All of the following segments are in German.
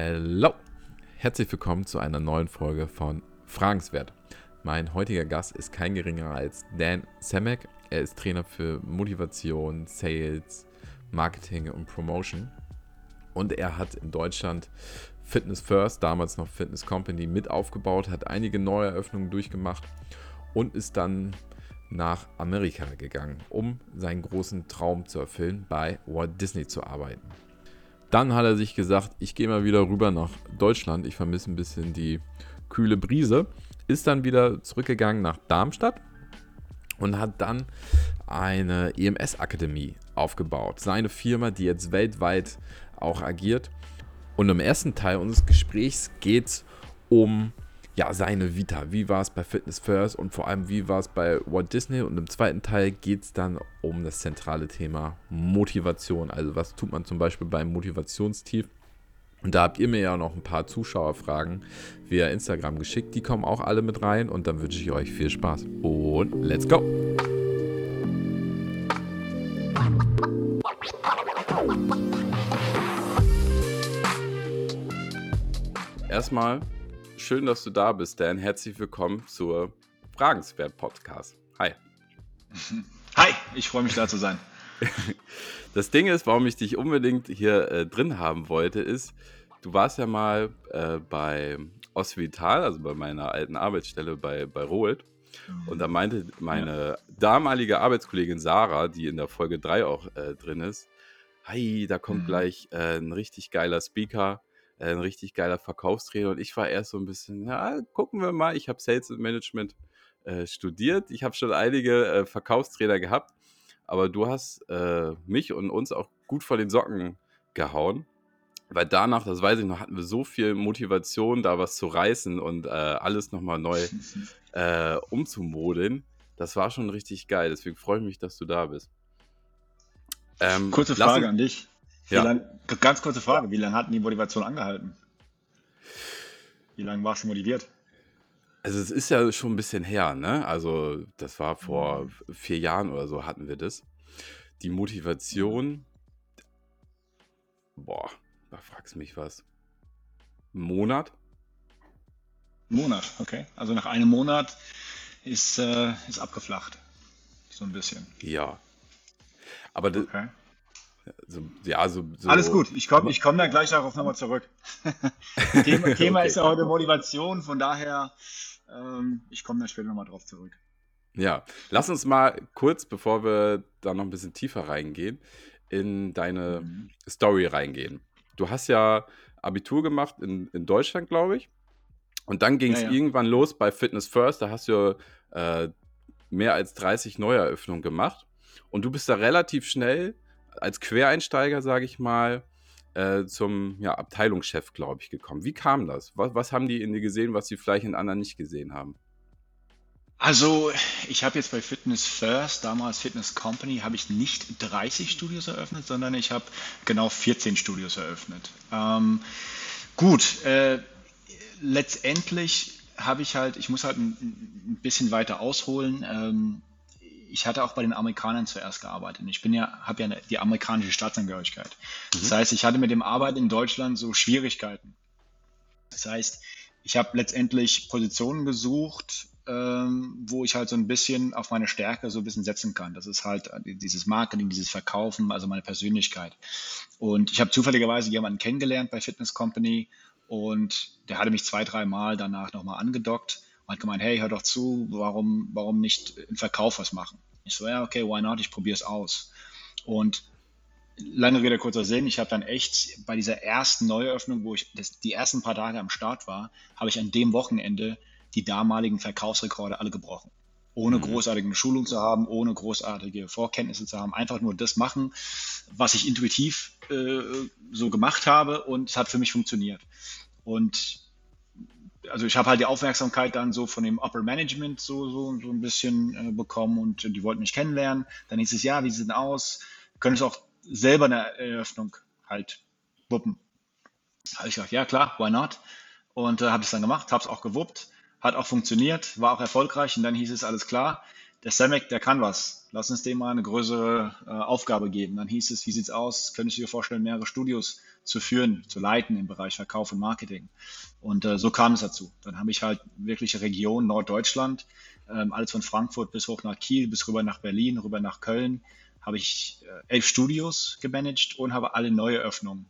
Hallo, herzlich willkommen zu einer neuen Folge von Fragenswert. Mein heutiger Gast ist kein geringerer als Dan Samek. Er ist Trainer für Motivation, Sales, Marketing und Promotion. Und er hat in Deutschland Fitness First, damals noch Fitness Company, mit aufgebaut, hat einige Neueröffnungen durchgemacht und ist dann nach Amerika gegangen, um seinen großen Traum zu erfüllen, bei Walt Disney zu arbeiten. Dann hat er sich gesagt, ich gehe mal wieder rüber nach Deutschland, ich vermisse ein bisschen die kühle Brise, ist dann wieder zurückgegangen nach Darmstadt und hat dann eine EMS-Akademie aufgebaut. Seine Firma, die jetzt weltweit auch agiert. Und im ersten Teil unseres Gesprächs geht es um ja, seine Vita. Wie war es bei Fitness First und vor allem, wie war es bei Walt Disney? Und im zweiten Teil geht es dann um das zentrale Thema Motivation. Also, was tut man zum Beispiel beim Motivationstief? Und da habt ihr mir ja noch ein paar Zuschauerfragen via Instagram geschickt. Die kommen auch alle mit rein. Und dann wünsche ich euch viel Spaß. Und let's go! Erstmal schön, dass du da bist, Dan. Herzlich willkommen zur Fragenswert Podcast. Hi. Hi, ich freue mich da zu sein. Das Ding ist, warum ich dich unbedingt hier äh, drin haben wollte, ist, du warst ja mal äh, bei Osvital, also bei meiner alten Arbeitsstelle bei, bei Rohlt. Und da meinte meine ja. damalige Arbeitskollegin Sarah, die in der Folge 3 auch äh, drin ist, hey, da kommt mhm. gleich äh, ein richtig geiler Speaker ein richtig geiler Verkaufstrainer. Und ich war erst so ein bisschen, ja, gucken wir mal. Ich habe Sales Management äh, studiert. Ich habe schon einige äh, Verkaufstrainer gehabt. Aber du hast äh, mich und uns auch gut vor den Socken gehauen. Weil danach, das weiß ich noch, hatten wir so viel Motivation, da was zu reißen und äh, alles nochmal neu äh, umzumodeln. Das war schon richtig geil. Deswegen freue ich mich, dass du da bist. Ähm, Kurze Frage an dich. Ja. Lang, ganz kurze Frage, wie lange hat die Motivation angehalten? Wie lange warst du motiviert? Also es ist ja schon ein bisschen her, ne? Also das war vor mhm. vier Jahren oder so hatten wir das. Die Motivation, boah, da fragst du mich was. Monat? Monat, okay. Also nach einem Monat ist, äh, ist abgeflacht. So ein bisschen. Ja. Aber okay. So, ja, so, so Alles gut, ich komme ich komm da gleich darauf nochmal zurück. Thema, Thema okay. ist ja heute Motivation, von daher, ähm, ich komme da später nochmal drauf zurück. Ja, lass uns mal kurz, bevor wir da noch ein bisschen tiefer reingehen, in deine mhm. Story reingehen. Du hast ja Abitur gemacht in, in Deutschland, glaube ich. Und dann ging es ja, ja. irgendwann los bei Fitness First. Da hast du äh, mehr als 30 Neueröffnungen gemacht. Und du bist da relativ schnell als Quereinsteiger, sage ich mal, äh, zum ja, Abteilungschef, glaube ich, gekommen. Wie kam das? Was, was haben die in dir gesehen, was sie vielleicht in anderen nicht gesehen haben? Also, ich habe jetzt bei Fitness First, damals Fitness Company, habe ich nicht 30 Studios eröffnet, sondern ich habe genau 14 Studios eröffnet. Ähm, gut, äh, letztendlich habe ich halt, ich muss halt ein, ein bisschen weiter ausholen. Ähm, ich hatte auch bei den Amerikanern zuerst gearbeitet. Ich bin ja, habe ja die amerikanische Staatsangehörigkeit. Mhm. Das heißt, ich hatte mit dem Arbeiten in Deutschland so Schwierigkeiten. Das heißt, ich habe letztendlich Positionen gesucht, ähm, wo ich halt so ein bisschen auf meine Stärke so ein bisschen setzen kann. Das ist halt dieses Marketing, dieses Verkaufen, also meine Persönlichkeit. Und ich habe zufälligerweise jemanden kennengelernt bei Fitness Company und der hatte mich zwei, drei Mal danach nochmal angedockt und hat gemeint, hey, hör doch zu, warum, warum nicht im Verkauf was machen? Ich so, ja, okay, why not? Ich probiere es aus. Und lange Rede, kurzer Sinn, ich habe dann echt bei dieser ersten Neueröffnung, wo ich das, die ersten paar Tage am Start war, habe ich an dem Wochenende die damaligen Verkaufsrekorde alle gebrochen. Ohne mhm. großartige Schulung zu haben, ohne großartige Vorkenntnisse zu haben, einfach nur das machen, was ich intuitiv äh, so gemacht habe und es hat für mich funktioniert. Und also ich habe halt die Aufmerksamkeit dann so von dem Upper Management so, so, so ein bisschen äh, bekommen und die wollten mich kennenlernen. Dann hieß es, ja, wie sieht denn aus? Können es auch selber eine Eröffnung halt wuppen. Habe ich gesagt, ja klar, why not? Und äh, habe es dann gemacht, habe es auch gewuppt, hat auch funktioniert, war auch erfolgreich und dann hieß es, alles klar, der Samek, der kann was. Lass uns dem mal eine größere äh, Aufgabe geben. Dann hieß es, wie sieht's aus? Könntest du dir vorstellen, mehrere Studios zu führen, zu leiten im Bereich Verkauf und Marketing? Und äh, so kam es dazu. Dann habe ich halt wirkliche Region Norddeutschland, ähm, alles von Frankfurt bis hoch nach Kiel, bis rüber nach Berlin, rüber nach Köln, habe ich äh, elf Studios gemanagt und habe alle neue Öffnungen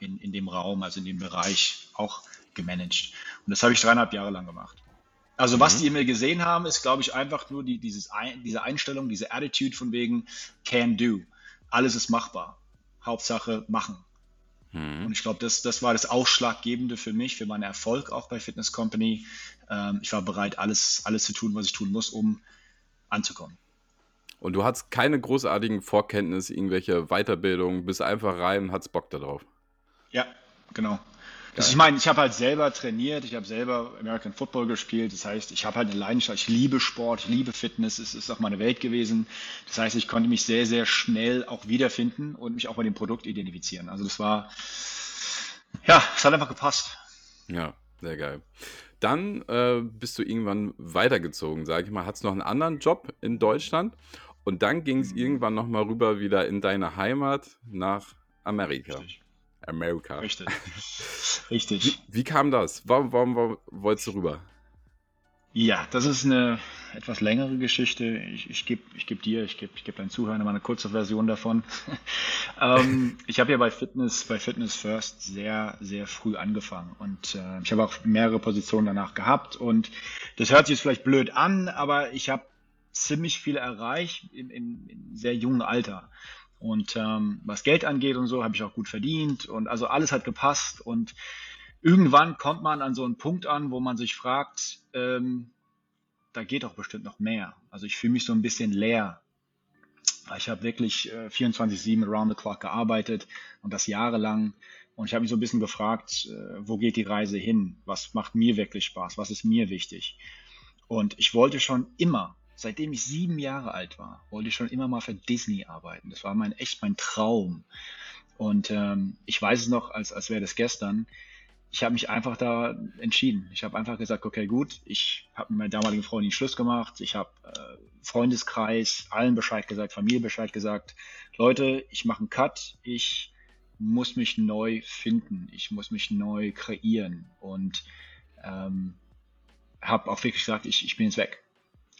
in, in dem Raum, also in dem Bereich auch gemanagt. Und das habe ich dreieinhalb Jahre lang gemacht. Also was mhm. die in mir gesehen haben, ist, glaube ich, einfach nur die, dieses diese Einstellung, diese Attitude von wegen can do. Alles ist machbar. Hauptsache machen. Mhm. Und ich glaube, das, das war das Ausschlaggebende für mich, für meinen Erfolg auch bei Fitness Company. Ähm, ich war bereit, alles, alles zu tun, was ich tun muss, um anzukommen. Und du hattest keine großartigen Vorkenntnisse, irgendwelche Weiterbildungen, bist einfach rein und hattest Bock darauf. Ja, genau. Also ich meine, ich habe halt selber trainiert, ich habe selber American Football gespielt. Das heißt, ich habe halt eine Leidenschaft, ich liebe Sport, ich liebe Fitness, es ist auch meine Welt gewesen. Das heißt, ich konnte mich sehr, sehr schnell auch wiederfinden und mich auch bei dem Produkt identifizieren. Also das war, ja, es hat einfach gepasst. Ja, sehr geil. Dann äh, bist du irgendwann weitergezogen, sage ich mal. Hattest noch einen anderen Job in Deutschland und dann ging es irgendwann nochmal rüber wieder in deine Heimat nach Amerika. Richtig. America. Richtig. Richtig. Wie, wie, kam das? Warum, warum, warum wolltest du rüber? Ja, das ist eine etwas längere Geschichte. Ich, ich gebe ich geb dir, ich gebe ich geb deinen Zuhörern mal eine kurze Version davon. ähm, ich habe ja bei Fitness, bei Fitness First sehr, sehr früh angefangen und äh, ich habe auch mehrere Positionen danach gehabt und das hört sich jetzt vielleicht blöd an, aber ich habe ziemlich viel erreicht in, in, in sehr jungen Alter. Und ähm, was Geld angeht und so, habe ich auch gut verdient und also alles hat gepasst. Und irgendwann kommt man an so einen Punkt an, wo man sich fragt, ähm, da geht doch bestimmt noch mehr. Also ich fühle mich so ein bisschen leer. Ich habe wirklich äh, 24-7 around the clock gearbeitet und das jahrelang. Und ich habe mich so ein bisschen gefragt, äh, wo geht die Reise hin? Was macht mir wirklich Spaß? Was ist mir wichtig? Und ich wollte schon immer seitdem ich sieben Jahre alt war, wollte ich schon immer mal für Disney arbeiten. Das war mein echt mein Traum. Und ähm, ich weiß es noch, als, als wäre das gestern. Ich habe mich einfach da entschieden. Ich habe einfach gesagt, okay, gut, ich habe mit meiner damaligen Freundin Schluss gemacht. Ich habe äh, Freundeskreis, allen Bescheid gesagt, Familie Bescheid gesagt. Leute, ich mache einen Cut. Ich muss mich neu finden. Ich muss mich neu kreieren. Und ähm, habe auch wirklich gesagt, ich, ich bin jetzt weg.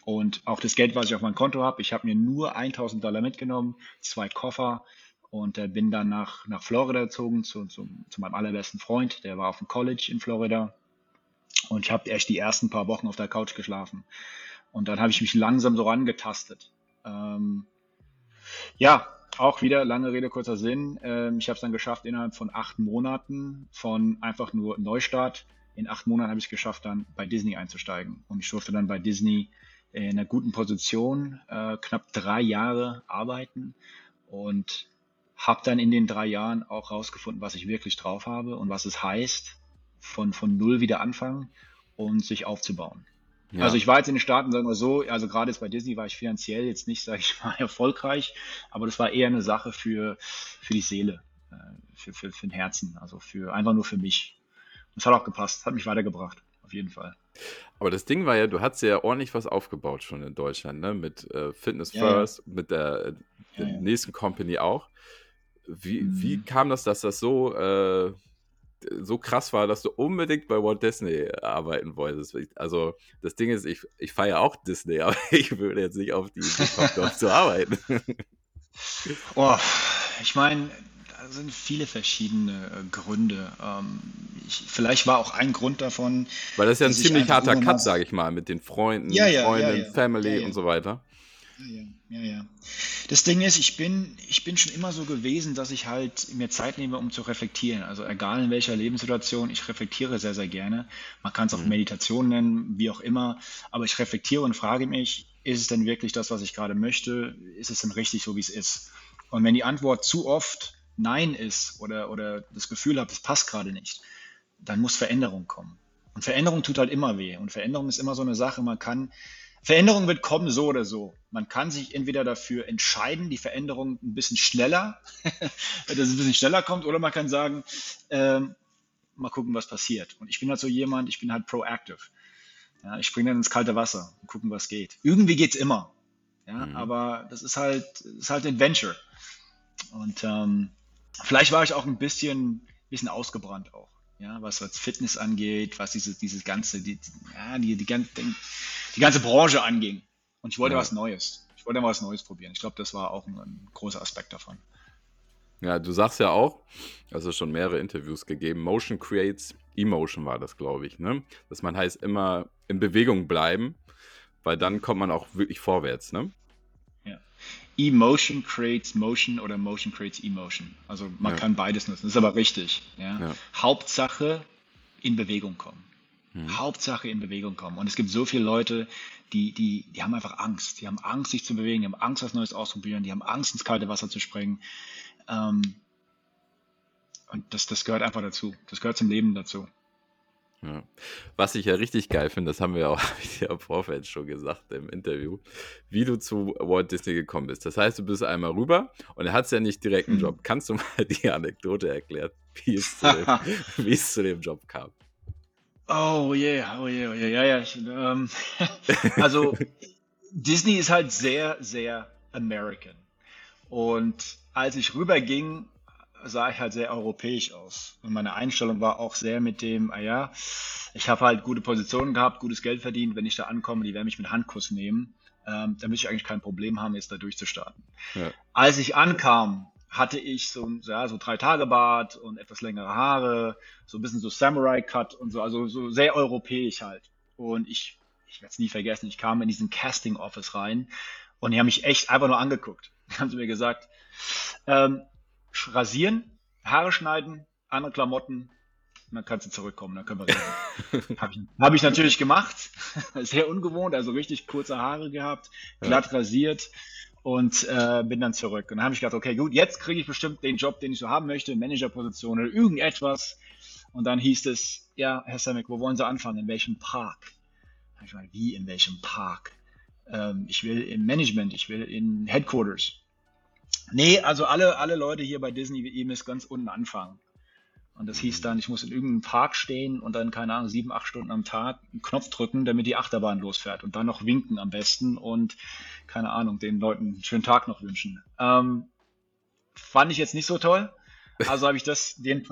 Und auch das Geld, was ich auf meinem Konto habe, ich habe mir nur 1000 Dollar mitgenommen, zwei Koffer und äh, bin dann nach, nach Florida gezogen zu, zu, zu meinem allerbesten Freund. Der war auf dem College in Florida. Und ich habe erst die ersten paar Wochen auf der Couch geschlafen. Und dann habe ich mich langsam so rangetastet. Ähm, ja, auch wieder lange Rede, kurzer Sinn. Ähm, ich habe es dann geschafft, innerhalb von acht Monaten von einfach nur Neustart. In acht Monaten habe ich es geschafft, dann bei Disney einzusteigen. Und ich durfte dann bei Disney in einer guten Position, äh, knapp drei Jahre arbeiten und habe dann in den drei Jahren auch rausgefunden, was ich wirklich drauf habe und was es heißt, von, von null wieder anfangen und sich aufzubauen. Ja. Also ich war jetzt in den Staaten, sagen wir so, also gerade jetzt bei Disney war ich finanziell jetzt nicht, sage ich mal, erfolgreich, aber das war eher eine Sache für, für die Seele, äh, für, für, für den Herzen, also für einfach nur für mich. Und es hat auch gepasst, hat mich weitergebracht, auf jeden Fall. Aber das Ding war ja, du hast ja ordentlich was aufgebaut schon in Deutschland, ne? Mit äh, Fitness ja, First, ja. mit der, der ja, nächsten Company auch. Wie, mhm. wie kam das, dass das so, äh, so krass war, dass du unbedingt bei Walt Disney arbeiten wolltest? Also, das Ding ist, ich, ich feiere auch Disney, aber ich würde jetzt nicht auf die Idee kommen, dort zu arbeiten. Oh, ich meine, sind viele verschiedene äh, Gründe. Ähm, ich, vielleicht war auch ein Grund davon. Weil das ist ja ein ziemlich harter Cut, sage ich mal, mit den Freunden, ja, ja, Freundinnen, ja, Family und so weiter. Ja, ja, ja. Das Ding ist, ich bin, ich bin schon immer so gewesen, dass ich halt mir Zeit nehme, um zu reflektieren. Also egal in welcher Lebenssituation, ich reflektiere sehr, sehr gerne. Man kann es auch mhm. Meditation nennen, wie auch immer. Aber ich reflektiere und frage mich, ist es denn wirklich das, was ich gerade möchte? Ist es denn richtig so, wie es ist? Und wenn die Antwort zu oft Nein ist oder, oder das Gefühl habe, es passt gerade nicht, dann muss Veränderung kommen. Und Veränderung tut halt immer weh. Und Veränderung ist immer so eine Sache, man kann, Veränderung wird kommen so oder so. Man kann sich entweder dafür entscheiden, die Veränderung ein bisschen schneller, dass es ein bisschen schneller kommt, oder man kann sagen, ähm, mal gucken, was passiert. Und ich bin halt so jemand, ich bin halt proactive. Ja, ich springe dann ins kalte Wasser und gucken, was geht. Irgendwie geht es immer. Ja, mhm. aber das ist halt, ist halt Adventure. Und ähm, vielleicht war ich auch ein bisschen, bisschen ausgebrannt auch. Ja, was als Fitness angeht, was dieses, dieses ganze, die, ja, die, die, ganze, die ganze Branche anging. Und ich wollte ja. was Neues. Ich wollte mal was Neues probieren. Ich glaube, das war auch ein, ein großer Aspekt davon. Ja, du sagst ja auch, also schon mehrere Interviews gegeben, Motion creates Emotion war das, glaube ich, ne? Dass man heißt immer in Bewegung bleiben, weil dann kommt man auch wirklich vorwärts, ne? Emotion creates Motion oder Motion creates Emotion. Also man ja. kann beides nutzen, das ist aber richtig. Ja? ja. Hauptsache in Bewegung kommen. Hm. Hauptsache in Bewegung kommen. Und es gibt so viele Leute, die, die, die haben einfach Angst. Die haben Angst, sich zu bewegen, die haben Angst, was Neues auszuprobieren, die haben Angst, ins kalte Wasser zu springen. Ähm, und das, das gehört einfach dazu. Das gehört zum Leben dazu. Ja. Was ich ja richtig geil finde, das haben wir auch ja im Vorfeld schon gesagt im Interview, wie du zu Walt Disney gekommen bist. Das heißt, du bist einmal rüber und er hat ja nicht direkt einen mhm. Job. Kannst du mal die Anekdote erklären, wie es zu dem, wie es zu dem Job kam? Oh yeah, oh yeah, oh yeah, ja, ja. Ich, ähm, also Disney ist halt sehr, sehr American. Und als ich rüberging, sah ich halt sehr europäisch aus. Und meine Einstellung war auch sehr mit dem, ah ja, ich habe halt gute Positionen gehabt, gutes Geld verdient, wenn ich da ankomme, die werden mich mit Handkuss nehmen. Ähm, da müsste ich eigentlich kein Problem haben, jetzt da durchzustarten. Ja. Als ich ankam, hatte ich so, ja, so drei Tage Bart und etwas längere Haare, so ein bisschen so Samurai-Cut und so, also so sehr europäisch halt. Und ich, ich werde es nie vergessen, ich kam in diesen Casting-Office rein und die haben mich echt einfach nur angeguckt. Haben sie mir gesagt, ähm, rasieren, Haare schneiden, andere Klamotten, und dann kannst du zurückkommen, dann können wir reden. Habe ich, hab ich natürlich gemacht. Sehr ungewohnt, also richtig kurze Haare gehabt, glatt ja. rasiert und äh, bin dann zurück. Und dann habe ich gedacht, okay, gut, jetzt kriege ich bestimmt den Job, den ich so haben möchte, Managerposition oder irgendetwas. Und dann hieß es, ja, Herr Samek, wo wollen Sie anfangen? In welchem Park? ich meine, wie in welchem Park? Ähm, ich will im Management, ich will in Headquarters. Nee, also alle, alle Leute hier bei Disney wie ihm ist ganz unten anfangen. Und das hieß dann, ich muss in irgendeinem Park stehen und dann, keine Ahnung, sieben, acht Stunden am Tag einen Knopf drücken, damit die Achterbahn losfährt. Und dann noch winken am besten und, keine Ahnung, den Leuten einen schönen Tag noch wünschen. Ähm, fand ich jetzt nicht so toll. Also habe ich das, den,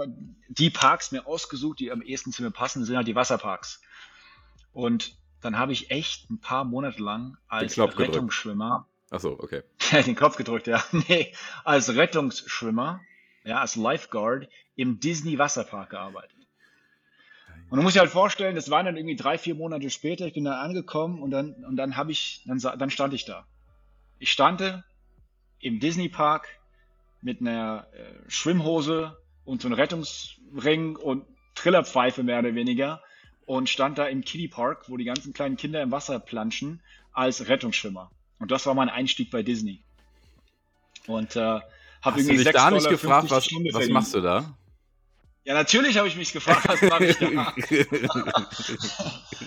die Parks mir ausgesucht, die am ehesten zu mir passen, sind halt die Wasserparks. Und dann habe ich echt ein paar Monate lang als Rettungsschwimmer Achso, okay. Den Kopf gedrückt, ja. Nee, als Rettungsschwimmer, ja, als Lifeguard im Disney Wasserpark gearbeitet. Und du musst dir halt vorstellen, das waren dann irgendwie drei, vier Monate später, ich bin da angekommen und dann, und dann habe ich, dann, dann stand ich da. Ich stand im Disney Park mit einer äh, Schwimmhose und so einem Rettungsring und Trillerpfeife mehr oder weniger und stand da im Kiddie Park, wo die ganzen kleinen Kinder im Wasser planschen, als Rettungsschwimmer. Und das war mein Einstieg bei Disney. Und äh, habe irgendwie dich da nicht gefragt, was, was machst du da? Ja, natürlich habe ich mich gefragt, was mache ich da?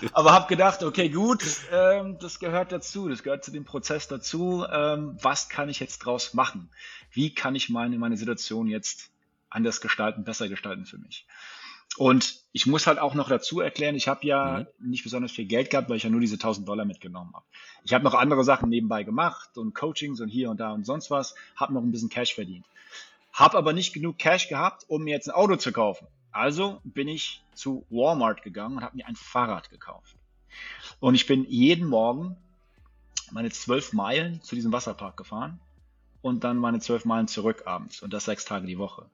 Aber habe gedacht, okay, gut, ähm, das gehört dazu, das gehört zu dem Prozess dazu. Ähm, was kann ich jetzt draus machen? Wie kann ich meine, meine Situation jetzt anders gestalten, besser gestalten für mich? Und ich muss halt auch noch dazu erklären, ich habe ja mhm. nicht besonders viel Geld gehabt, weil ich ja nur diese 1000 Dollar mitgenommen habe. Ich habe noch andere Sachen nebenbei gemacht und Coachings und hier und da und sonst was, habe noch ein bisschen Cash verdient. Habe aber nicht genug Cash gehabt, um mir jetzt ein Auto zu kaufen. Also bin ich zu Walmart gegangen und habe mir ein Fahrrad gekauft. Und ich bin jeden Morgen meine zwölf Meilen zu diesem Wasserpark gefahren und dann meine zwölf Meilen zurück abends und das sechs Tage die Woche.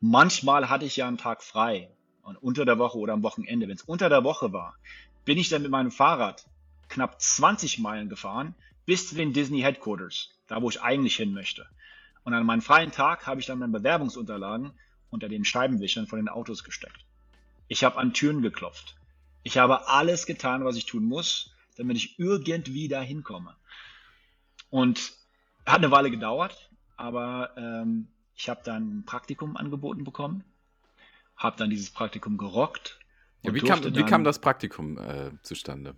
Manchmal hatte ich ja einen Tag frei und unter der Woche oder am Wochenende. Wenn es unter der Woche war, bin ich dann mit meinem Fahrrad knapp 20 Meilen gefahren bis zu den Disney Headquarters, da wo ich eigentlich hin möchte. Und an meinem freien Tag habe ich dann meine Bewerbungsunterlagen unter den Scheibenwischern von den Autos gesteckt. Ich habe an Türen geklopft. Ich habe alles getan, was ich tun muss, damit ich irgendwie da hinkomme. Und hat eine Weile gedauert, aber ähm, ich habe dann ein Praktikum angeboten bekommen, habe dann dieses Praktikum gerockt. Ja, wie, kam, wie kam das Praktikum äh, zustande?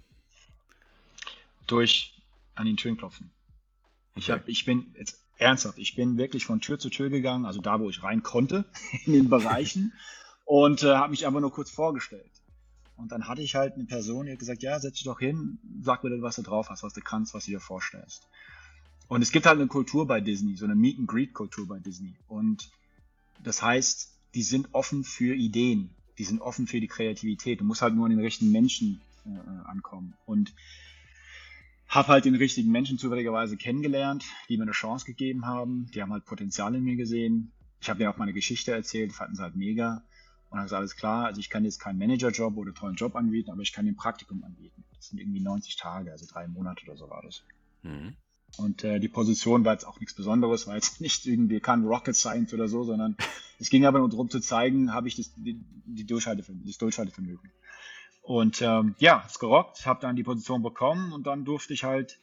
Durch an den Türen klopfen. Okay. Ich, hab, ich bin jetzt ernsthaft, ich bin wirklich von Tür zu Tür gegangen, also da, wo ich rein konnte, in den Bereichen, und äh, habe mich einfach nur kurz vorgestellt. Und dann hatte ich halt eine Person, die hat gesagt, ja, setz dich doch hin, sag mir, was du drauf hast, was du kannst, was du dir vorstellst. Und es gibt halt eine Kultur bei Disney, so eine Meet and Greet Kultur bei Disney. Und das heißt, die sind offen für Ideen, die sind offen für die Kreativität. Du musst halt nur an den richtigen Menschen äh, ankommen. Und habe halt den richtigen Menschen zufälligerweise kennengelernt, die mir eine Chance gegeben haben. Die haben halt Potenzial in mir gesehen. Ich habe denen auch meine Geschichte erzählt, fanden sie halt mega. Und dann ist alles klar, also ich kann jetzt keinen Managerjob oder tollen Job anbieten, aber ich kann den Praktikum anbieten. Das sind irgendwie 90 Tage, also drei Monate oder so war das. Mhm. Und äh, die Position war jetzt auch nichts Besonderes, war jetzt nicht irgendwie kein Rocket Science oder so, sondern es ging aber nur darum zu zeigen, habe ich das, die, die Durchhaltevermögen, das Durchhaltevermögen. Und ähm, ja, es gerockt, habe dann die Position bekommen und dann durfte ich halt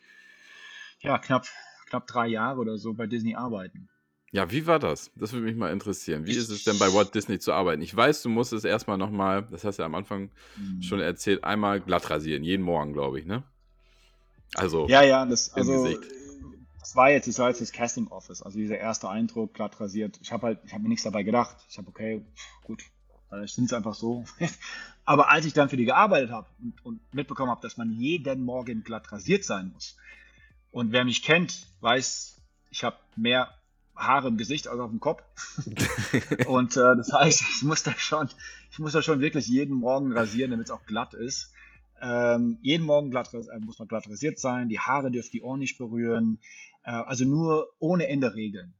ja knapp, knapp drei Jahre oder so bei Disney arbeiten. Ja, wie war das? Das würde mich mal interessieren. Wie ist es denn bei Walt Disney zu arbeiten? Ich weiß, du musst es erstmal nochmal, das hast du ja am Anfang mhm. schon erzählt, einmal glatt rasieren, jeden Morgen, glaube ich, ne? Also. Ja, ja, das, also, das war jetzt, das war jetzt das Casting Office, also dieser erste Eindruck, glatt rasiert. Ich habe halt, ich habe mir nichts dabei gedacht. Ich habe, okay, gut, vielleicht sind es einfach so. Aber als ich dann für die gearbeitet habe und, und mitbekommen habe, dass man jeden Morgen glatt rasiert sein muss, und wer mich kennt, weiß, ich habe mehr Haare im Gesicht als auf dem Kopf. und äh, das heißt, ich muss da schon, ich muss da schon wirklich jeden Morgen rasieren, damit es auch glatt ist. Ähm, jeden Morgen glatt, äh, muss man glatt rasiert sein, die Haare dürfen die Ohren nicht berühren, äh, also nur ohne Ende Regeln.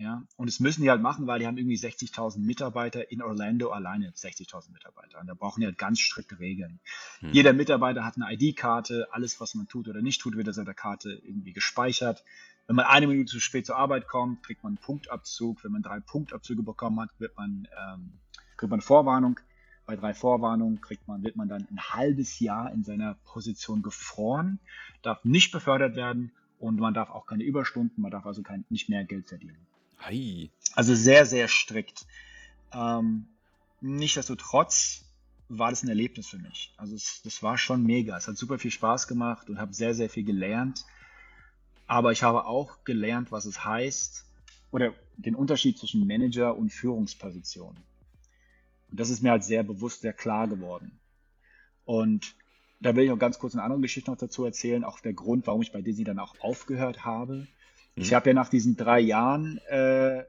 Ja, und das müssen die halt machen, weil die haben irgendwie 60.000 Mitarbeiter in Orlando alleine, 60.000 Mitarbeiter. Und da brauchen die halt ganz strikte Regeln. Hm. Jeder Mitarbeiter hat eine ID-Karte, alles, was man tut oder nicht tut, wird auf der Karte irgendwie gespeichert. Wenn man eine Minute zu spät zur Arbeit kommt, kriegt man einen Punktabzug. Wenn man drei Punktabzüge bekommen hat, wird man, ähm, kriegt man eine Vorwarnung. Bei drei Vorwarnungen kriegt man, wird man dann ein halbes Jahr in seiner Position gefroren, darf nicht befördert werden und man darf auch keine Überstunden, man darf also kein, nicht mehr Geld verdienen. Hi. Also sehr, sehr strikt. Ähm, nichtsdestotrotz war das ein Erlebnis für mich. Also es, das war schon mega. Es hat super viel Spaß gemacht und habe sehr, sehr viel gelernt. Aber ich habe auch gelernt, was es heißt, oder den Unterschied zwischen Manager und Führungsposition. Und das ist mir halt sehr bewusst, sehr klar geworden. Und da will ich auch ganz kurz eine andere Geschichte noch dazu erzählen, auch der Grund, warum ich bei Disney dann auch aufgehört habe. Mhm. Ich habe ja nach diesen drei Jahren äh,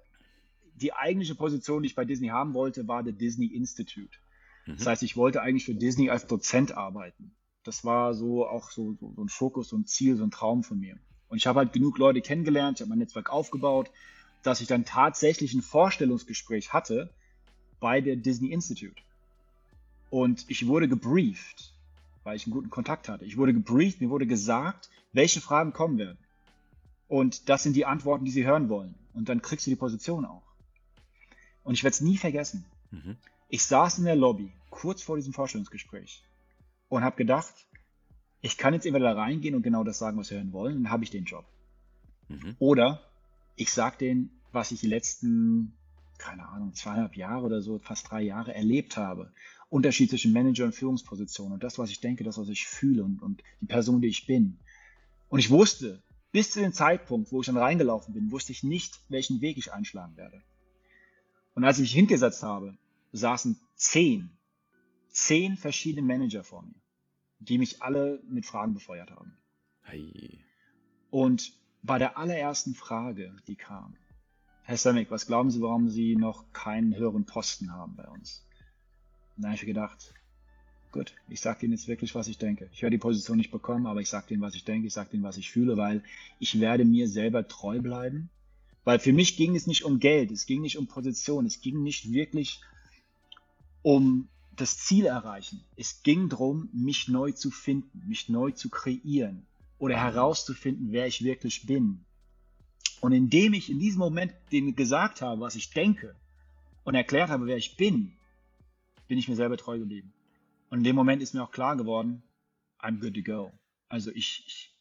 die eigentliche Position, die ich bei Disney haben wollte, war der Disney Institute. Mhm. Das heißt, ich wollte eigentlich für Disney als Dozent arbeiten. Das war so auch so, so, so ein Fokus, so ein Ziel, so ein Traum von mir. Und ich habe halt genug Leute kennengelernt, ich habe mein Netzwerk aufgebaut, dass ich dann tatsächlich ein Vorstellungsgespräch hatte bei der Disney Institute. Und ich wurde gebrieft, weil ich einen guten Kontakt hatte. Ich wurde gebrieft, mir wurde gesagt, welche Fragen kommen werden. Und das sind die Antworten, die sie hören wollen. Und dann kriegst du die Position auch. Und ich werde es nie vergessen. Mhm. Ich saß in der Lobby, kurz vor diesem Vorstellungsgespräch, und habe gedacht, ich kann jetzt entweder da reingehen und genau das sagen, was sie hören wollen, dann habe ich den Job. Mhm. Oder ich sage denen, was ich die letzten, keine Ahnung, zweieinhalb Jahre oder so, fast drei Jahre erlebt habe. Unterschied zwischen Manager und Führungsposition und das, was ich denke, das, was ich fühle und, und die Person, die ich bin. Und ich wusste, bis zu dem Zeitpunkt, wo ich dann reingelaufen bin, wusste ich nicht, welchen Weg ich einschlagen werde. Und als ich mich hingesetzt habe, saßen zehn, zehn verschiedene Manager vor mir die mich alle mit Fragen befeuert haben. Hey. Und bei der allerersten Frage, die kam, Herr Semick, was glauben Sie, warum Sie noch keinen höheren Posten haben bei uns? Und da habe ich gedacht, gut, ich sage Ihnen jetzt wirklich, was ich denke. Ich werde die Position nicht bekommen, aber ich sage Ihnen, was ich denke, ich sage Ihnen, was ich fühle, weil ich werde mir selber treu bleiben. Weil für mich ging es nicht um Geld, es ging nicht um Position, es ging nicht wirklich um das Ziel erreichen. Es ging darum, mich neu zu finden, mich neu zu kreieren oder herauszufinden, wer ich wirklich bin. Und indem ich in diesem Moment denen gesagt habe, was ich denke und erklärt habe, wer ich bin, bin ich mir selber treu geblieben. Und in dem Moment ist mir auch klar geworden, I'm good to go. Also ich, ich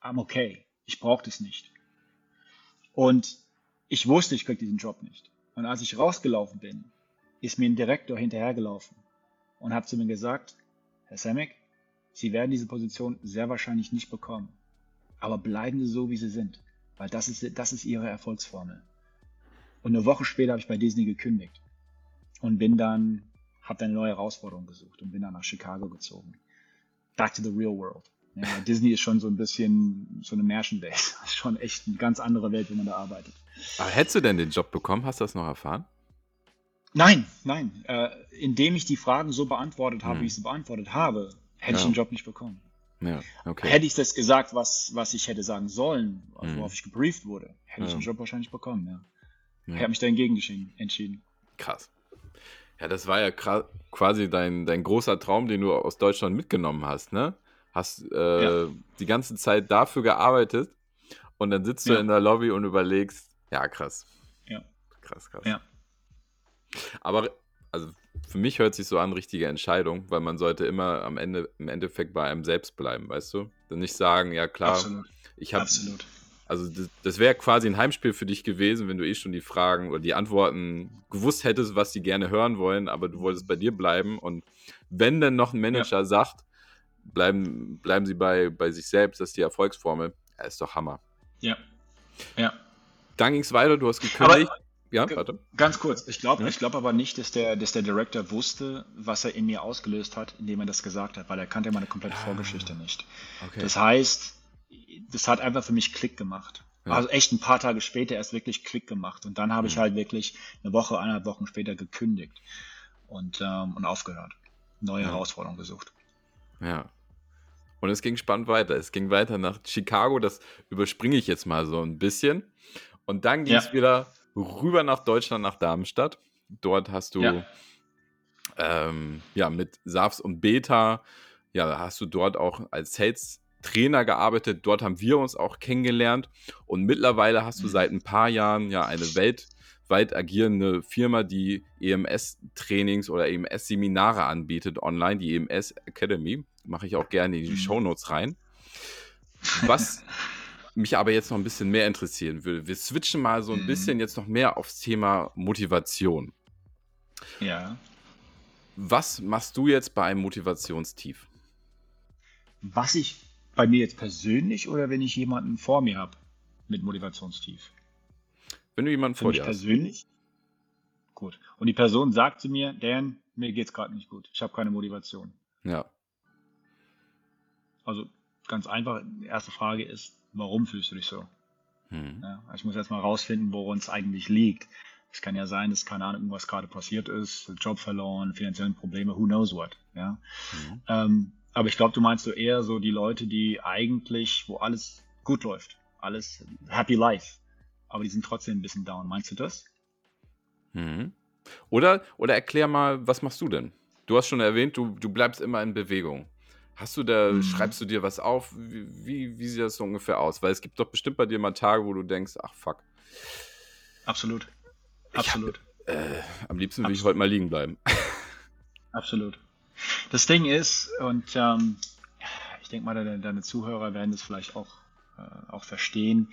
I'm okay. Ich brauche das nicht. Und ich wusste, ich kriege diesen Job nicht. Und als ich rausgelaufen bin, ist mir ein Direktor hinterhergelaufen und hat zu mir gesagt, Herr Samek, Sie werden diese Position sehr wahrscheinlich nicht bekommen. Aber bleiben Sie so, wie Sie sind, weil das ist, das ist Ihre Erfolgsformel. Und eine Woche später habe ich bei Disney gekündigt und bin dann habe dann eine neue Herausforderung gesucht und bin dann nach Chicago gezogen. Back to the real world. Ja, Disney ist schon so ein bisschen so eine Märchenwelt. Das ist schon echt eine ganz andere Welt, wenn man da arbeitet. Aber hättest du denn den Job bekommen? Hast du das noch erfahren? Nein, nein. Äh, indem ich die Fragen so beantwortet habe, hm. wie ich sie beantwortet habe, hätte ja. ich den Job nicht bekommen. Ja, okay. Hätte ich das gesagt, was, was ich hätte sagen sollen, also worauf ich gebrieft wurde, hätte ja. ich den Job wahrscheinlich bekommen, ja. ja. Ich habe mich dagegen entschieden. Krass. Ja, das war ja quasi dein, dein großer Traum, den du aus Deutschland mitgenommen hast, ne? Hast äh, ja. die ganze Zeit dafür gearbeitet und dann sitzt du in der Lobby und überlegst, ja, krass. Ja. Krass, krass. Ja. Aber, also für mich hört sich so an, richtige Entscheidung, weil man sollte immer am Ende, im Endeffekt bei einem selbst bleiben, weißt du? Und nicht sagen, ja klar, Absolut. ich habe. Absolut. Also das, das wäre quasi ein Heimspiel für dich gewesen, wenn du eh schon die Fragen oder die Antworten gewusst hättest, was sie gerne hören wollen, aber du wolltest bei dir bleiben. Und wenn dann noch ein Manager ja. sagt, bleiben, bleiben sie bei, bei sich selbst, das ist die Erfolgsformel, ja, ist doch Hammer. Ja. Ja. Dann ging es weiter, du hast gekündigt. Aber ja, warte. Ganz kurz. Ich glaube ja? glaub aber nicht, dass der, dass der Director wusste, was er in mir ausgelöst hat, indem er das gesagt hat, weil er kannte meine komplette ah, Vorgeschichte nicht. Okay. Das heißt, das hat einfach für mich Klick gemacht. Ja. Also echt ein paar Tage später erst wirklich Klick gemacht. Und dann habe ich mhm. halt wirklich eine Woche, eineinhalb Wochen später gekündigt und, ähm, und aufgehört. Neue ja. Herausforderungen gesucht. Ja. Und es ging spannend weiter. Es ging weiter nach Chicago. Das überspringe ich jetzt mal so ein bisschen. Und dann ging es ja. wieder rüber nach Deutschland, nach Darmstadt. Dort hast du ja, ähm, ja mit SAFs und Beta, ja, hast du dort auch als Sales Trainer gearbeitet. Dort haben wir uns auch kennengelernt. Und mittlerweile hast du mhm. seit ein paar Jahren ja eine weltweit agierende Firma, die EMS-Trainings oder EMS-Seminare anbietet online, die EMS Academy. Mache ich auch gerne in die mhm. Shownotes rein. Was mich aber jetzt noch ein bisschen mehr interessieren würde. Wir switchen mal so ein mhm. bisschen jetzt noch mehr aufs Thema Motivation. Ja. Was machst du jetzt bei einem Motivationstief? Was ich bei mir jetzt persönlich oder wenn ich jemanden vor mir habe mit Motivationstief? Wenn du jemanden vor dir hast. persönlich? Gut. Und die Person sagt zu mir, Dan, mir geht's gerade nicht gut. Ich habe keine Motivation. Ja. Also ganz einfach, die erste Frage ist, warum fühlst du dich so? Hm. Ja, ich muss erstmal rausfinden, woran es eigentlich liegt. Es kann ja sein, dass keine Ahnung, was gerade passiert ist, Job verloren, finanzielle Probleme, who knows what. Ja. Mhm. Ähm, aber ich glaube, du meinst so eher so die Leute, die eigentlich, wo alles gut läuft, alles happy life, aber die sind trotzdem ein bisschen down. Meinst du das? Mhm. Oder, oder erklär mal, was machst du denn? Du hast schon erwähnt, du, du bleibst immer in Bewegung. Hast du da, mhm. schreibst du dir was auf? Wie, wie, wie, sieht das so ungefähr aus? Weil es gibt doch bestimmt bei dir mal Tage, wo du denkst, ach fuck. Absolut. Absolut. Hab, äh, am liebsten will ich heute mal liegen bleiben. Absolut. Das Ding ist, und ähm, ich denke mal, deine, deine, Zuhörer werden das vielleicht auch, äh, auch verstehen,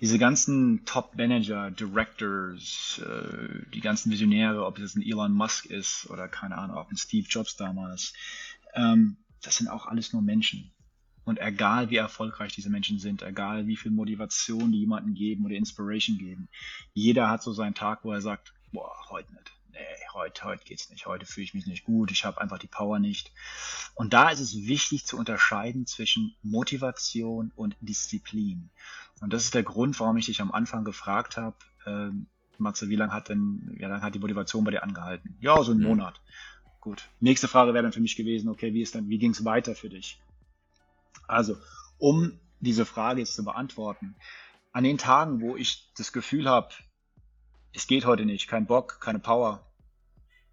diese ganzen Top-Manager, Directors, äh, die ganzen Visionäre, ob es ein Elon Musk ist oder keine Ahnung, ob ein Steve Jobs damals, ähm, das sind auch alles nur Menschen. Und egal wie erfolgreich diese Menschen sind, egal wie viel Motivation die jemanden geben oder Inspiration geben, jeder hat so seinen Tag, wo er sagt, boah, heute nicht. Nee, heute, heute geht's nicht. Heute fühle ich mich nicht gut. Ich habe einfach die Power nicht. Und da ist es wichtig zu unterscheiden zwischen Motivation und Disziplin. Und das ist der Grund, warum ich dich am Anfang gefragt habe, äh, Matze, wie lange hat denn, wie lange hat die Motivation bei dir angehalten? Ja, so einen mhm. Monat. Gut. Nächste Frage wäre dann für mich gewesen, okay, wie wie ging es weiter für dich? Also, um diese Frage jetzt zu beantworten, an den Tagen, wo ich das Gefühl habe, es geht heute nicht, kein Bock, keine Power,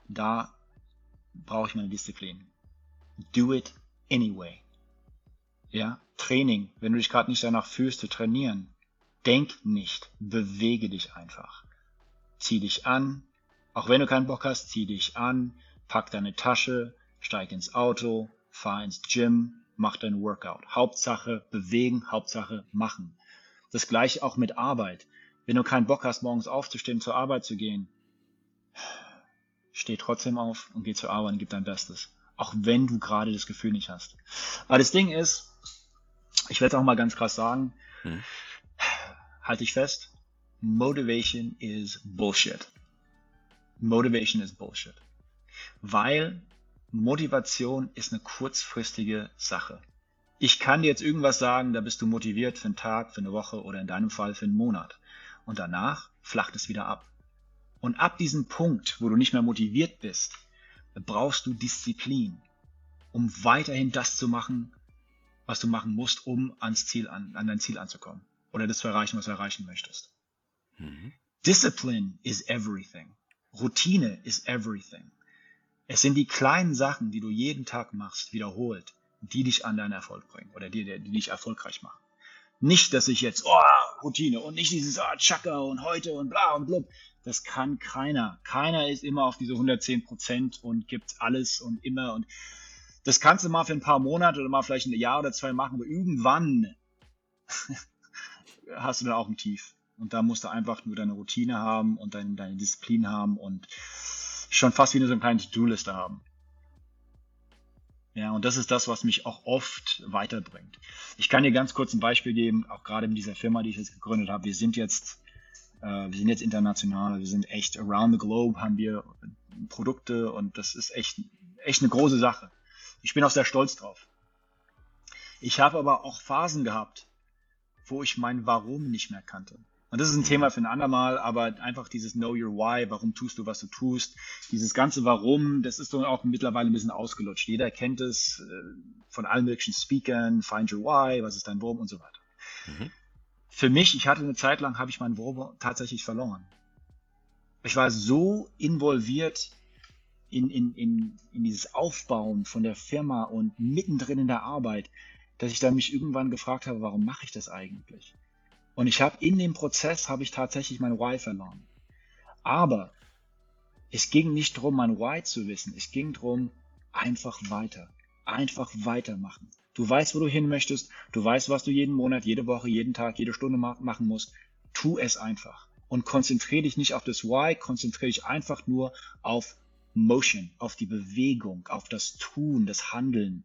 da brauche ich meine Disziplin. Do it anyway. Ja, Training, wenn du dich gerade nicht danach fühlst zu trainieren, denk nicht, bewege dich einfach. Zieh dich an, auch wenn du keinen Bock hast, zieh dich an, Pack deine Tasche, steig ins Auto, fahr ins Gym, mach dein Workout. Hauptsache bewegen, Hauptsache machen. Das gleiche auch mit Arbeit. Wenn du keinen Bock hast, morgens aufzustehen, zur Arbeit zu gehen, steh trotzdem auf und geh zur Arbeit und gib dein Bestes. Auch wenn du gerade das Gefühl nicht hast. Aber das Ding ist, ich werde es auch mal ganz krass sagen, hm. halt dich fest, Motivation is Bullshit. Motivation is Bullshit. Weil Motivation ist eine kurzfristige Sache. Ich kann dir jetzt irgendwas sagen, da bist du motiviert für einen Tag, für eine Woche oder in deinem Fall für einen Monat. Und danach flacht es wieder ab. Und ab diesem Punkt, wo du nicht mehr motiviert bist, brauchst du Disziplin, um weiterhin das zu machen, was du machen musst, um ans Ziel an, an dein Ziel anzukommen oder das zu erreichen, was du erreichen möchtest. Mhm. Discipline is everything. Routine is everything. Es sind die kleinen Sachen, die du jeden Tag machst, wiederholt, die dich an deinen Erfolg bringen oder die, die dich erfolgreich machen. Nicht, dass ich jetzt, oh, Routine und nicht dieses, oh, Chaka und heute und bla und blub. Das kann keiner. Keiner ist immer auf diese 110 Prozent und gibt alles und immer und das kannst du mal für ein paar Monate oder mal vielleicht ein Jahr oder zwei machen, aber irgendwann hast du dann auch ein Tief. Und da musst du einfach nur deine Routine haben und deine, deine Disziplin haben und schon fast wie so eine kleine To-Do-Liste haben. Ja, und das ist das, was mich auch oft weiterbringt. Ich kann dir ganz kurz ein Beispiel geben, auch gerade mit dieser Firma, die ich jetzt gegründet habe. Wir sind jetzt, äh, wir sind jetzt international, wir sind echt around the globe, haben wir Produkte und das ist echt, echt eine große Sache. Ich bin auch sehr stolz drauf. Ich habe aber auch Phasen gehabt, wo ich mein Warum nicht mehr kannte. Und das ist ein Thema für ein andermal, aber einfach dieses Know Your Why, warum tust du, was du tust, dieses ganze Warum, das ist doch auch mittlerweile ein bisschen ausgelutscht. Jeder kennt es äh, von allen möglichen Speakern, Find Your Why, was ist dein Warum und so weiter. Mhm. Für mich, ich hatte eine Zeit lang, habe ich mein Warum tatsächlich verloren. Ich war so involviert in, in, in, in dieses Aufbauen von der Firma und mittendrin in der Arbeit, dass ich dann mich irgendwann gefragt habe, warum mache ich das eigentlich? Und ich habe in dem Prozess habe ich tatsächlich mein Why verloren. Aber es ging nicht darum, mein Why zu wissen. Es ging darum, einfach weiter. Einfach weitermachen. Du weißt, wo du hin möchtest. Du weißt, was du jeden Monat, jede Woche, jeden Tag, jede Stunde machen musst. Tu es einfach. Und konzentriere dich nicht auf das Why, konzentriere dich einfach nur auf Motion, auf die Bewegung, auf das Tun, das Handeln.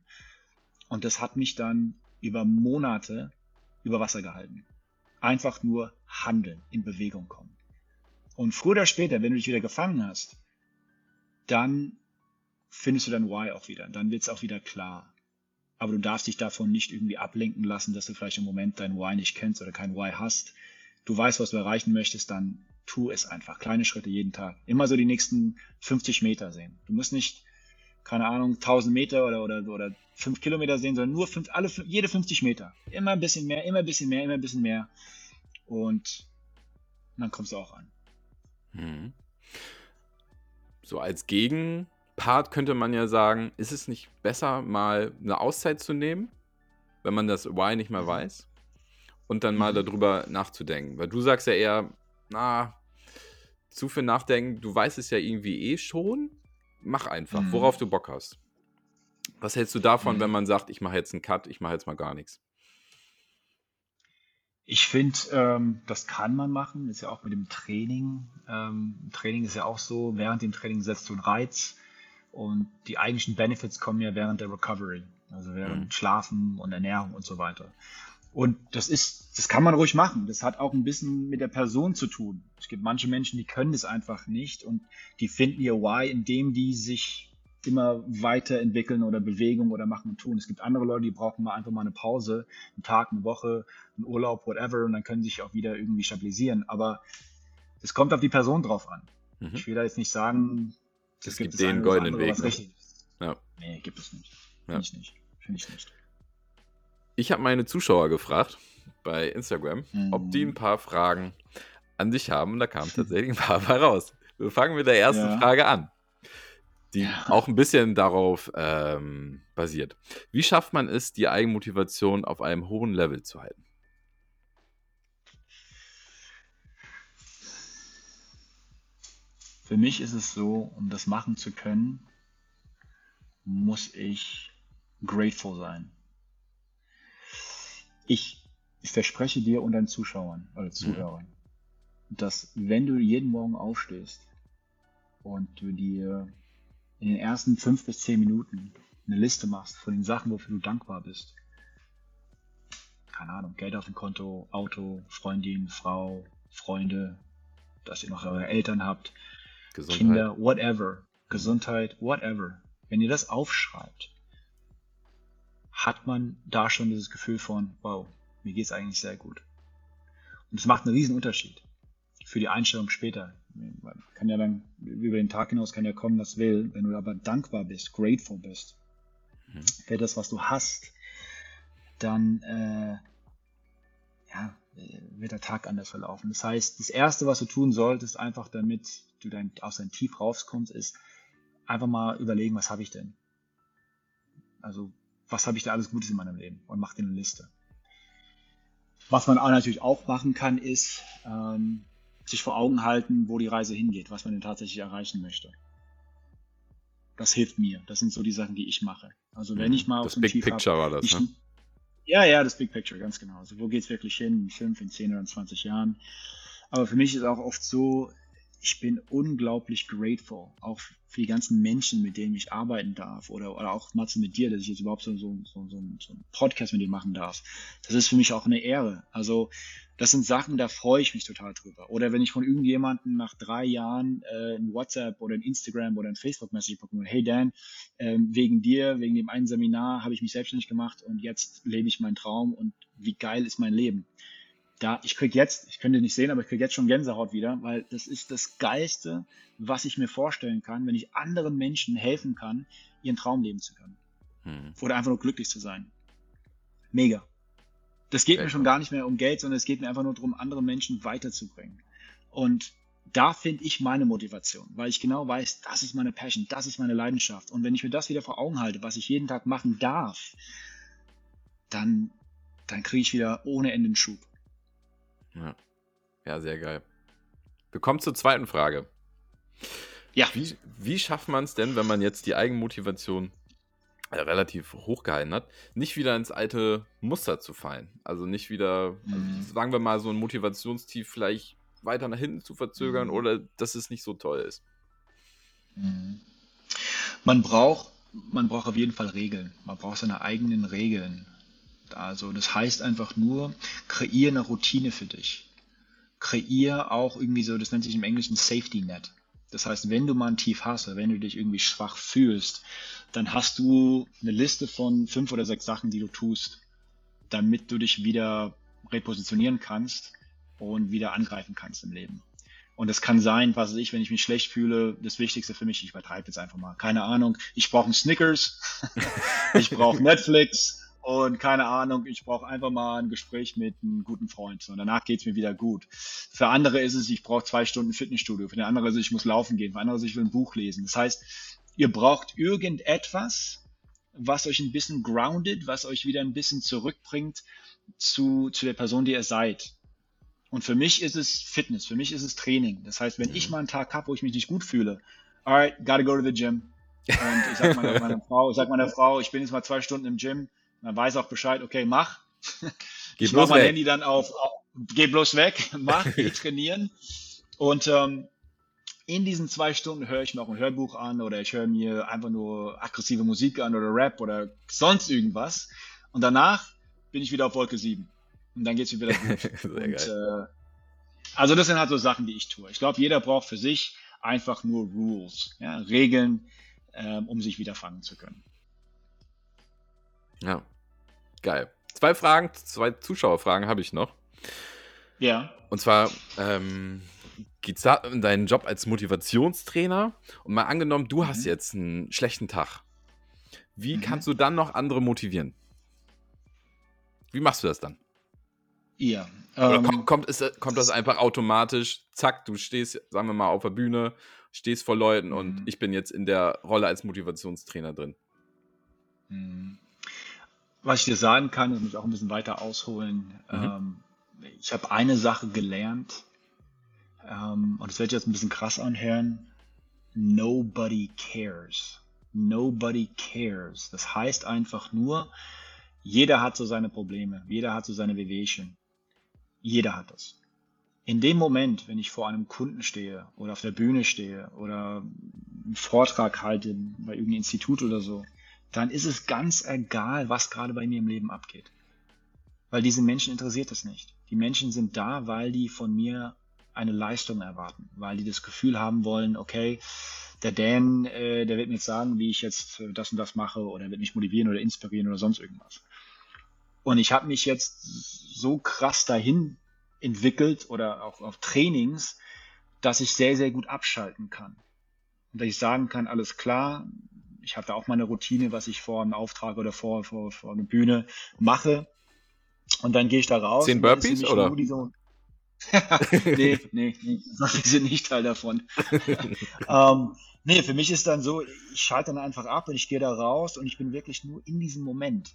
Und das hat mich dann über Monate über Wasser gehalten einfach nur handeln, in Bewegung kommen. Und früher oder später, wenn du dich wieder gefangen hast, dann findest du dein Why auch wieder. Dann wird es auch wieder klar. Aber du darfst dich davon nicht irgendwie ablenken lassen, dass du vielleicht im Moment dein Why nicht kennst oder kein Why hast. Du weißt, was du erreichen möchtest, dann tu es einfach. Kleine Schritte jeden Tag. Immer so die nächsten 50 Meter sehen. Du musst nicht, keine Ahnung, 1000 Meter oder, oder, oder 5 Kilometer sehen, sondern nur fünf, alle, jede 50 Meter. Immer ein bisschen mehr, immer ein bisschen mehr, immer ein bisschen mehr. Und dann kommst du auch an. Hm. So als Gegenpart könnte man ja sagen, ist es nicht besser, mal eine Auszeit zu nehmen, wenn man das Why nicht mehr mhm. weiß? Und dann mal mhm. darüber nachzudenken. Weil du sagst ja eher, na, zu viel nachdenken, du weißt es ja irgendwie eh schon. Mach einfach, mhm. worauf du Bock hast. Was hältst du davon, mhm. wenn man sagt, ich mache jetzt einen Cut, ich mache jetzt mal gar nichts? Ich finde, ähm, das kann man machen. Ist ja auch mit dem Training. Ähm, Training ist ja auch so, während dem Training setzt du einen Reiz und die eigentlichen Benefits kommen ja während der Recovery, also während mhm. Schlafen und Ernährung und so weiter. Und das ist, das kann man ruhig machen. Das hat auch ein bisschen mit der Person zu tun. Es gibt manche Menschen, die können das einfach nicht und die finden ihr Why, indem die sich immer weiterentwickeln oder Bewegung oder machen und tun. Es gibt andere Leute, die brauchen mal einfach mal eine Pause, einen Tag, eine Woche, einen Urlaub, whatever, und dann können sie sich auch wieder irgendwie stabilisieren. Aber es kommt auf die Person drauf an. Mhm. Ich will da jetzt nicht sagen, es, gibt, gibt den goldenen Weg. Ne? Ja. Nee, gibt es nicht. Finde ja. ich nicht. Finde ich nicht. Ich habe meine Zuschauer gefragt bei Instagram, mhm. ob die ein paar Fragen an dich haben. Und da kamen tatsächlich ein paar raus. Wir fangen mit der ersten ja. Frage an die ja. auch ein bisschen darauf ähm, basiert. Wie schafft man es, die Eigenmotivation auf einem hohen Level zu halten? Für mich ist es so, um das machen zu können, muss ich grateful sein. Ich, ich verspreche dir und deinen Zuschauern oder mhm. Zuhörern, mhm. dass wenn du jeden Morgen aufstehst und du dir in den ersten fünf bis zehn Minuten eine Liste machst von den Sachen, wofür du dankbar bist. Keine Ahnung, Geld auf dem Konto, Auto, Freundin, Frau, Freunde, dass ihr noch eure Eltern habt, Gesundheit. Kinder, whatever. Gesundheit, whatever, wenn ihr das aufschreibt, hat man da schon dieses Gefühl von, wow, mir geht es eigentlich sehr gut. Und es macht einen riesen Unterschied für die Einstellung später. Man kann ja dann über den Tag hinaus kann ja kommen, was will. Wenn du aber dankbar bist, grateful bist mhm. für das, was du hast, dann äh, ja, wird der Tag anders verlaufen. Das heißt, das Erste, was du tun solltest, einfach damit du dein, aus deinem Tief rauskommst, ist einfach mal überlegen, was habe ich denn? Also, was habe ich da alles Gutes in meinem Leben? Und mach dir eine Liste. Was man auch natürlich auch machen kann, ist ähm, sich vor Augen halten, wo die Reise hingeht, was man denn tatsächlich erreichen möchte. Das hilft mir. Das sind so die Sachen, die ich mache. Also wenn ich mal das Big Tief Picture hab, war das, ich, ne? Ja, ja, das Big Picture, ganz genau. Also wo geht es wirklich hin in fünf, in zehn oder in 20 Jahren? Aber für mich ist auch oft so, ich bin unglaublich grateful, auch für die ganzen Menschen, mit denen ich arbeiten darf oder, oder auch Matze mit dir, dass ich jetzt überhaupt so, so, so, so, einen Podcast mit dir machen darf. Das ist für mich auch eine Ehre. Also das sind Sachen, da freue ich mich total drüber. Oder wenn ich von irgendjemandem nach drei Jahren äh, ein WhatsApp oder ein Instagram oder ein Facebook-Message bekomme, hey Dan, äh, wegen dir, wegen dem einen Seminar habe ich mich selbstständig gemacht und jetzt lebe ich meinen Traum und wie geil ist mein Leben da, ich krieg jetzt, ich könnte nicht sehen, aber ich krieg jetzt schon Gänsehaut wieder, weil das ist das Geilste, was ich mir vorstellen kann, wenn ich anderen Menschen helfen kann, ihren Traum leben zu können. Hm. Oder einfach nur glücklich zu sein. Mega. Das geht Sehr mir schon gar nicht mehr um Geld, sondern es geht mir einfach nur darum, andere Menschen weiterzubringen. Und da finde ich meine Motivation, weil ich genau weiß, das ist meine Passion, das ist meine Leidenschaft. Und wenn ich mir das wieder vor Augen halte, was ich jeden Tag machen darf, dann, dann kriege ich wieder ohne Ende einen Schub. Ja. ja, sehr geil. Wir kommen zur zweiten Frage. Ja. Wie, wie schafft man es denn, wenn man jetzt die Eigenmotivation äh, relativ hoch gehalten hat, nicht wieder ins alte Muster zu fallen? Also nicht wieder, also sagen wir mal, so ein Motivationstief vielleicht weiter nach hinten zu verzögern mhm. oder dass es nicht so toll ist? Mhm. Man braucht, man braucht auf jeden Fall Regeln. Man braucht seine eigenen Regeln. Also das heißt einfach nur, kreier eine Routine für dich. Kreier auch irgendwie so, das nennt sich im Englischen Safety Net. Das heißt, wenn du mal ein Tief hast oder wenn du dich irgendwie schwach fühlst, dann hast du eine Liste von fünf oder sechs Sachen, die du tust, damit du dich wieder repositionieren kannst und wieder angreifen kannst im Leben. Und es kann sein, was ich, wenn ich mich schlecht fühle, das Wichtigste für mich, ich übertreibe jetzt einfach mal, keine Ahnung, ich brauche einen Snickers, ich brauche Netflix, und keine Ahnung, ich brauche einfach mal ein Gespräch mit einem guten Freund und danach geht es mir wieder gut. Für andere ist es, ich brauche zwei Stunden Fitnessstudio, für den anderen ist es, ich muss laufen gehen, für andere ist es, ich will ein Buch lesen. Das heißt, ihr braucht irgendetwas, was euch ein bisschen grounded, was euch wieder ein bisschen zurückbringt zu, zu der Person, die ihr seid. Und für mich ist es Fitness, für mich ist es Training. Das heißt, wenn ich mal einen Tag habe, wo ich mich nicht gut fühle, alright, gotta go to the gym. Und ich sag meiner, meiner Frau, ich sag meiner Frau, ich bin jetzt mal zwei Stunden im Gym, man weiß auch Bescheid, okay, mach. Geh ich mach mein weg. Handy dann auf, auf, geh bloß weg, mach, geh trainieren. Und ähm, in diesen zwei Stunden höre ich noch ein Hörbuch an oder ich höre mir einfach nur aggressive Musik an oder Rap oder sonst irgendwas. Und danach bin ich wieder auf Wolke 7. Und dann geht es mir wieder gut. Und, äh, also das sind halt so Sachen, die ich tue. Ich glaube, jeder braucht für sich einfach nur Rules, ja, Regeln, ähm, um sich wieder fangen zu können. Ja. Geil. Zwei Fragen, zwei Zuschauerfragen habe ich noch. Ja. Und zwar, ähm, geht es da um deinen Job als Motivationstrainer? Und mal angenommen, du mhm. hast jetzt einen schlechten Tag. Wie mhm. kannst du dann noch andere motivieren? Wie machst du das dann? Ja. Oder ähm, kommt, kommt, ist, kommt das einfach automatisch? Zack, du stehst, sagen wir mal, auf der Bühne, stehst vor Leuten mhm. und ich bin jetzt in der Rolle als Motivationstrainer drin. Was ich dir sagen kann, das muss ich auch ein bisschen weiter ausholen. Mhm. Ähm, ich habe eine Sache gelernt, ähm, und das wird jetzt ein bisschen krass anhören. Nobody cares. Nobody cares. Das heißt einfach nur, jeder hat so seine Probleme, jeder hat so seine Wehwehchen. Jeder hat das. In dem Moment, wenn ich vor einem Kunden stehe oder auf der Bühne stehe oder einen Vortrag halte bei irgendeinem Institut oder so, dann ist es ganz egal, was gerade bei mir im Leben abgeht. Weil diese Menschen interessiert es nicht. Die Menschen sind da, weil die von mir eine Leistung erwarten, weil die das Gefühl haben wollen, okay, der Dan, äh, der wird mir jetzt sagen, wie ich jetzt äh, das und das mache oder wird mich motivieren oder inspirieren oder sonst irgendwas. Und ich habe mich jetzt so krass dahin entwickelt oder auch auf Trainings, dass ich sehr, sehr gut abschalten kann. Und dass ich sagen kann, alles klar, ich habe da auch meine Routine, was ich vor einem Auftrag oder vor, vor, vor einer Bühne mache. Und dann gehe ich da raus. Zehn Burpees oder? Nee, nee, nee, die sind nicht Teil davon. ähm, nee, für mich ist dann so, ich schalte dann einfach ab und ich gehe da raus und ich bin wirklich nur in diesem Moment.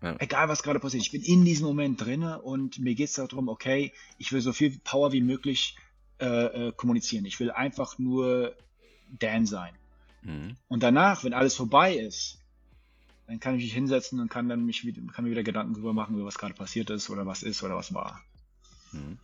Ja. Egal, was gerade passiert, ich bin in diesem Moment drin und mir geht es darum, okay, ich will so viel Power wie möglich äh, äh, kommunizieren. Ich will einfach nur Dan sein. Mhm. Und danach, wenn alles vorbei ist, dann kann ich mich hinsetzen und kann dann mich wieder, kann mir wieder Gedanken darüber machen, über was gerade passiert ist oder was ist oder was war. Mhm.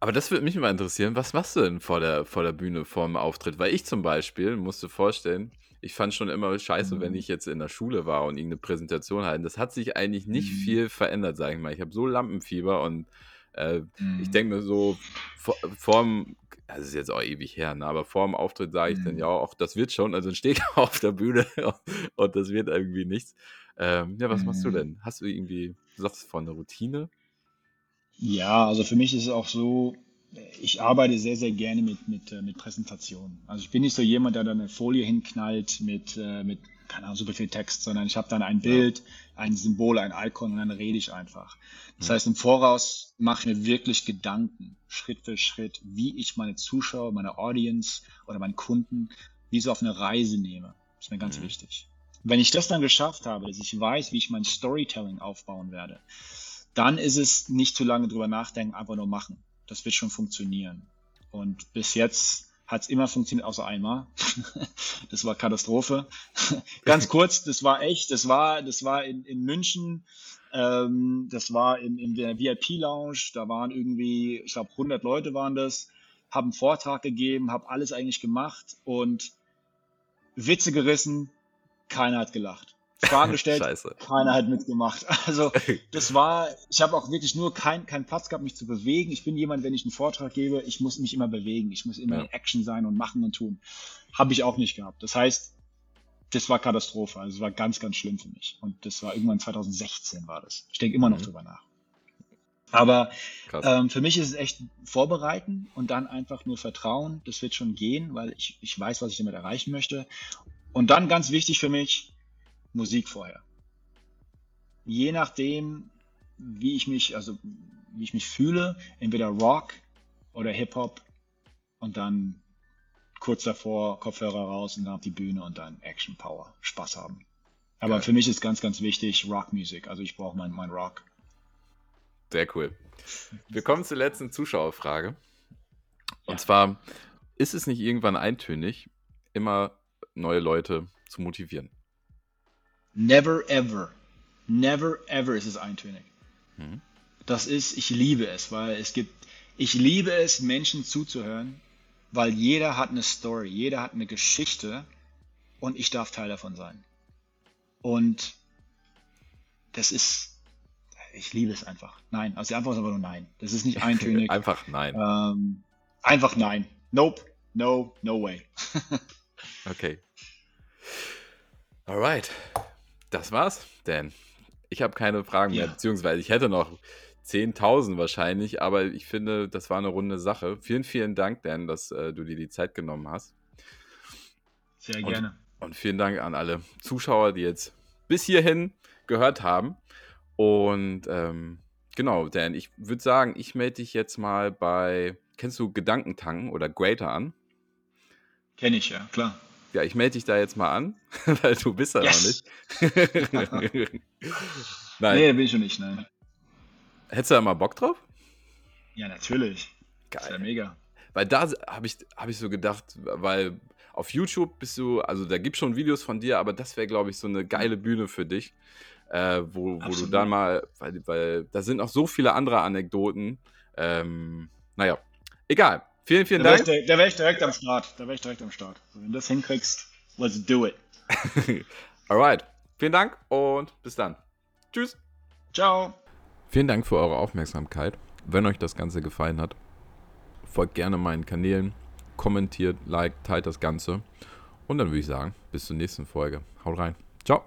Aber das würde mich mal interessieren, was machst du denn vor der, vor der Bühne, vor dem Auftritt? Weil ich zum Beispiel, musst du vorstellen, ich fand schon immer scheiße, mhm. wenn ich jetzt in der Schule war und irgendeine Präsentation halte. Das hat sich eigentlich nicht mhm. viel verändert, sage ich mal. Ich habe so Lampenfieber und äh, mhm. ich denke mir so, vor, vorm, das ist jetzt auch ewig her, ne, aber vor dem Auftritt sage ich dann, mhm. ja, auch das wird schon, also dann stehe ich auf der Bühne und das wird irgendwie nichts. Ähm, ja, was machst du mhm. denn? Hast du irgendwie, du sagst von der Routine? Ja, also für mich ist es auch so, ich arbeite sehr, sehr gerne mit, mit, äh, mit Präsentationen. Also ich bin nicht so jemand, der dann eine Folie hinknallt mit, äh, mit keine Ahnung, super viel Text, sondern ich habe dann ein Bild, ein Symbol, ein Icon und dann rede ich einfach. Das heißt, im Voraus mache ich mir wirklich Gedanken, Schritt für Schritt, wie ich meine Zuschauer, meine Audience oder meinen Kunden, wie so auf eine Reise nehme. Das ist mir ganz mhm. wichtig. Wenn ich das dann geschafft habe, dass ich weiß, wie ich mein Storytelling aufbauen werde, dann ist es nicht zu lange drüber nachdenken, einfach nur machen. Das wird schon funktionieren. Und bis jetzt hat es immer funktioniert, außer einmal. das war Katastrophe. Ganz kurz, das war echt, das war, das war in, in München, ähm, das war in, in der VIP-Lounge, da waren irgendwie, ich glaube 100 Leute waren das, haben einen Vortrag gegeben, habe alles eigentlich gemacht und Witze gerissen, keiner hat gelacht. Fragen gestellt, keiner hat mitgemacht. Also das war, ich habe auch wirklich nur keinen kein Platz gehabt, mich zu bewegen. Ich bin jemand, wenn ich einen Vortrag gebe, ich muss mich immer bewegen. Ich muss immer ja. in Action sein und machen und tun. Habe ich auch nicht gehabt. Das heißt, das war Katastrophe. Also es war ganz, ganz schlimm für mich. Und das war irgendwann 2016 war das. Ich denke immer noch mhm. drüber nach. Aber ähm, für mich ist es echt vorbereiten und dann einfach nur vertrauen. Das wird schon gehen, weil ich, ich weiß, was ich damit erreichen möchte. Und dann ganz wichtig für mich, Musik vorher. Je nachdem, wie ich mich, also wie ich mich fühle, entweder Rock oder Hip-Hop und dann kurz davor Kopfhörer raus und dann auf die Bühne und dann Action Power, Spaß haben. Aber Geil. für mich ist ganz, ganz wichtig Rockmusik. Also ich brauche mein, mein Rock. Sehr cool. Wir kommen zur letzten Zuschauerfrage. Und ja. zwar, ist es nicht irgendwann eintönig, immer neue Leute zu motivieren? Never ever. Never ever ist es eintönig. Mhm. Das ist, ich liebe es, weil es gibt, ich liebe es, Menschen zuzuhören, weil jeder hat eine Story, jeder hat eine Geschichte und ich darf Teil davon sein. Und das ist, ich liebe es einfach. Nein, also die Antwort ist einfach nur nein. Das ist nicht eintönig. einfach nein. Ähm, einfach nein. Nope, no, no way. okay. Alright. Das war's, Dan. Ich habe keine Fragen ja. mehr, beziehungsweise ich hätte noch 10.000 wahrscheinlich, aber ich finde, das war eine runde Sache. Vielen, vielen Dank, Dan, dass äh, du dir die Zeit genommen hast. Sehr gerne. Und, und vielen Dank an alle Zuschauer, die jetzt bis hierhin gehört haben. Und ähm, genau, Dan, ich würde sagen, ich melde dich jetzt mal bei, kennst du Gedankentanken oder Greater an? Kenne ich, ja, klar. Ja, ich melde dich da jetzt mal an, weil du bist ja yes. noch nicht. nein. Nee, bin ich schon nicht, nein. Hättest du da mal Bock drauf? Ja, natürlich. Geil. Das ja mega. Weil da habe ich, hab ich so gedacht, weil auf YouTube bist du, also da gibt es schon Videos von dir, aber das wäre, glaube ich, so eine geile Bühne für dich, äh, wo, wo du dann mal, weil, weil da sind noch so viele andere Anekdoten. Ähm, naja, egal. Vielen, vielen da Dank. Wär ich, da wäre ich direkt am Start. Da wäre ich direkt am Start. wenn du das hinkriegst, let's do it. Alright. Vielen Dank und bis dann. Tschüss. Ciao. Vielen Dank für eure Aufmerksamkeit. Wenn euch das Ganze gefallen hat, folgt gerne meinen Kanälen, kommentiert, liked, teilt das Ganze. Und dann würde ich sagen, bis zur nächsten Folge. Haut rein. Ciao.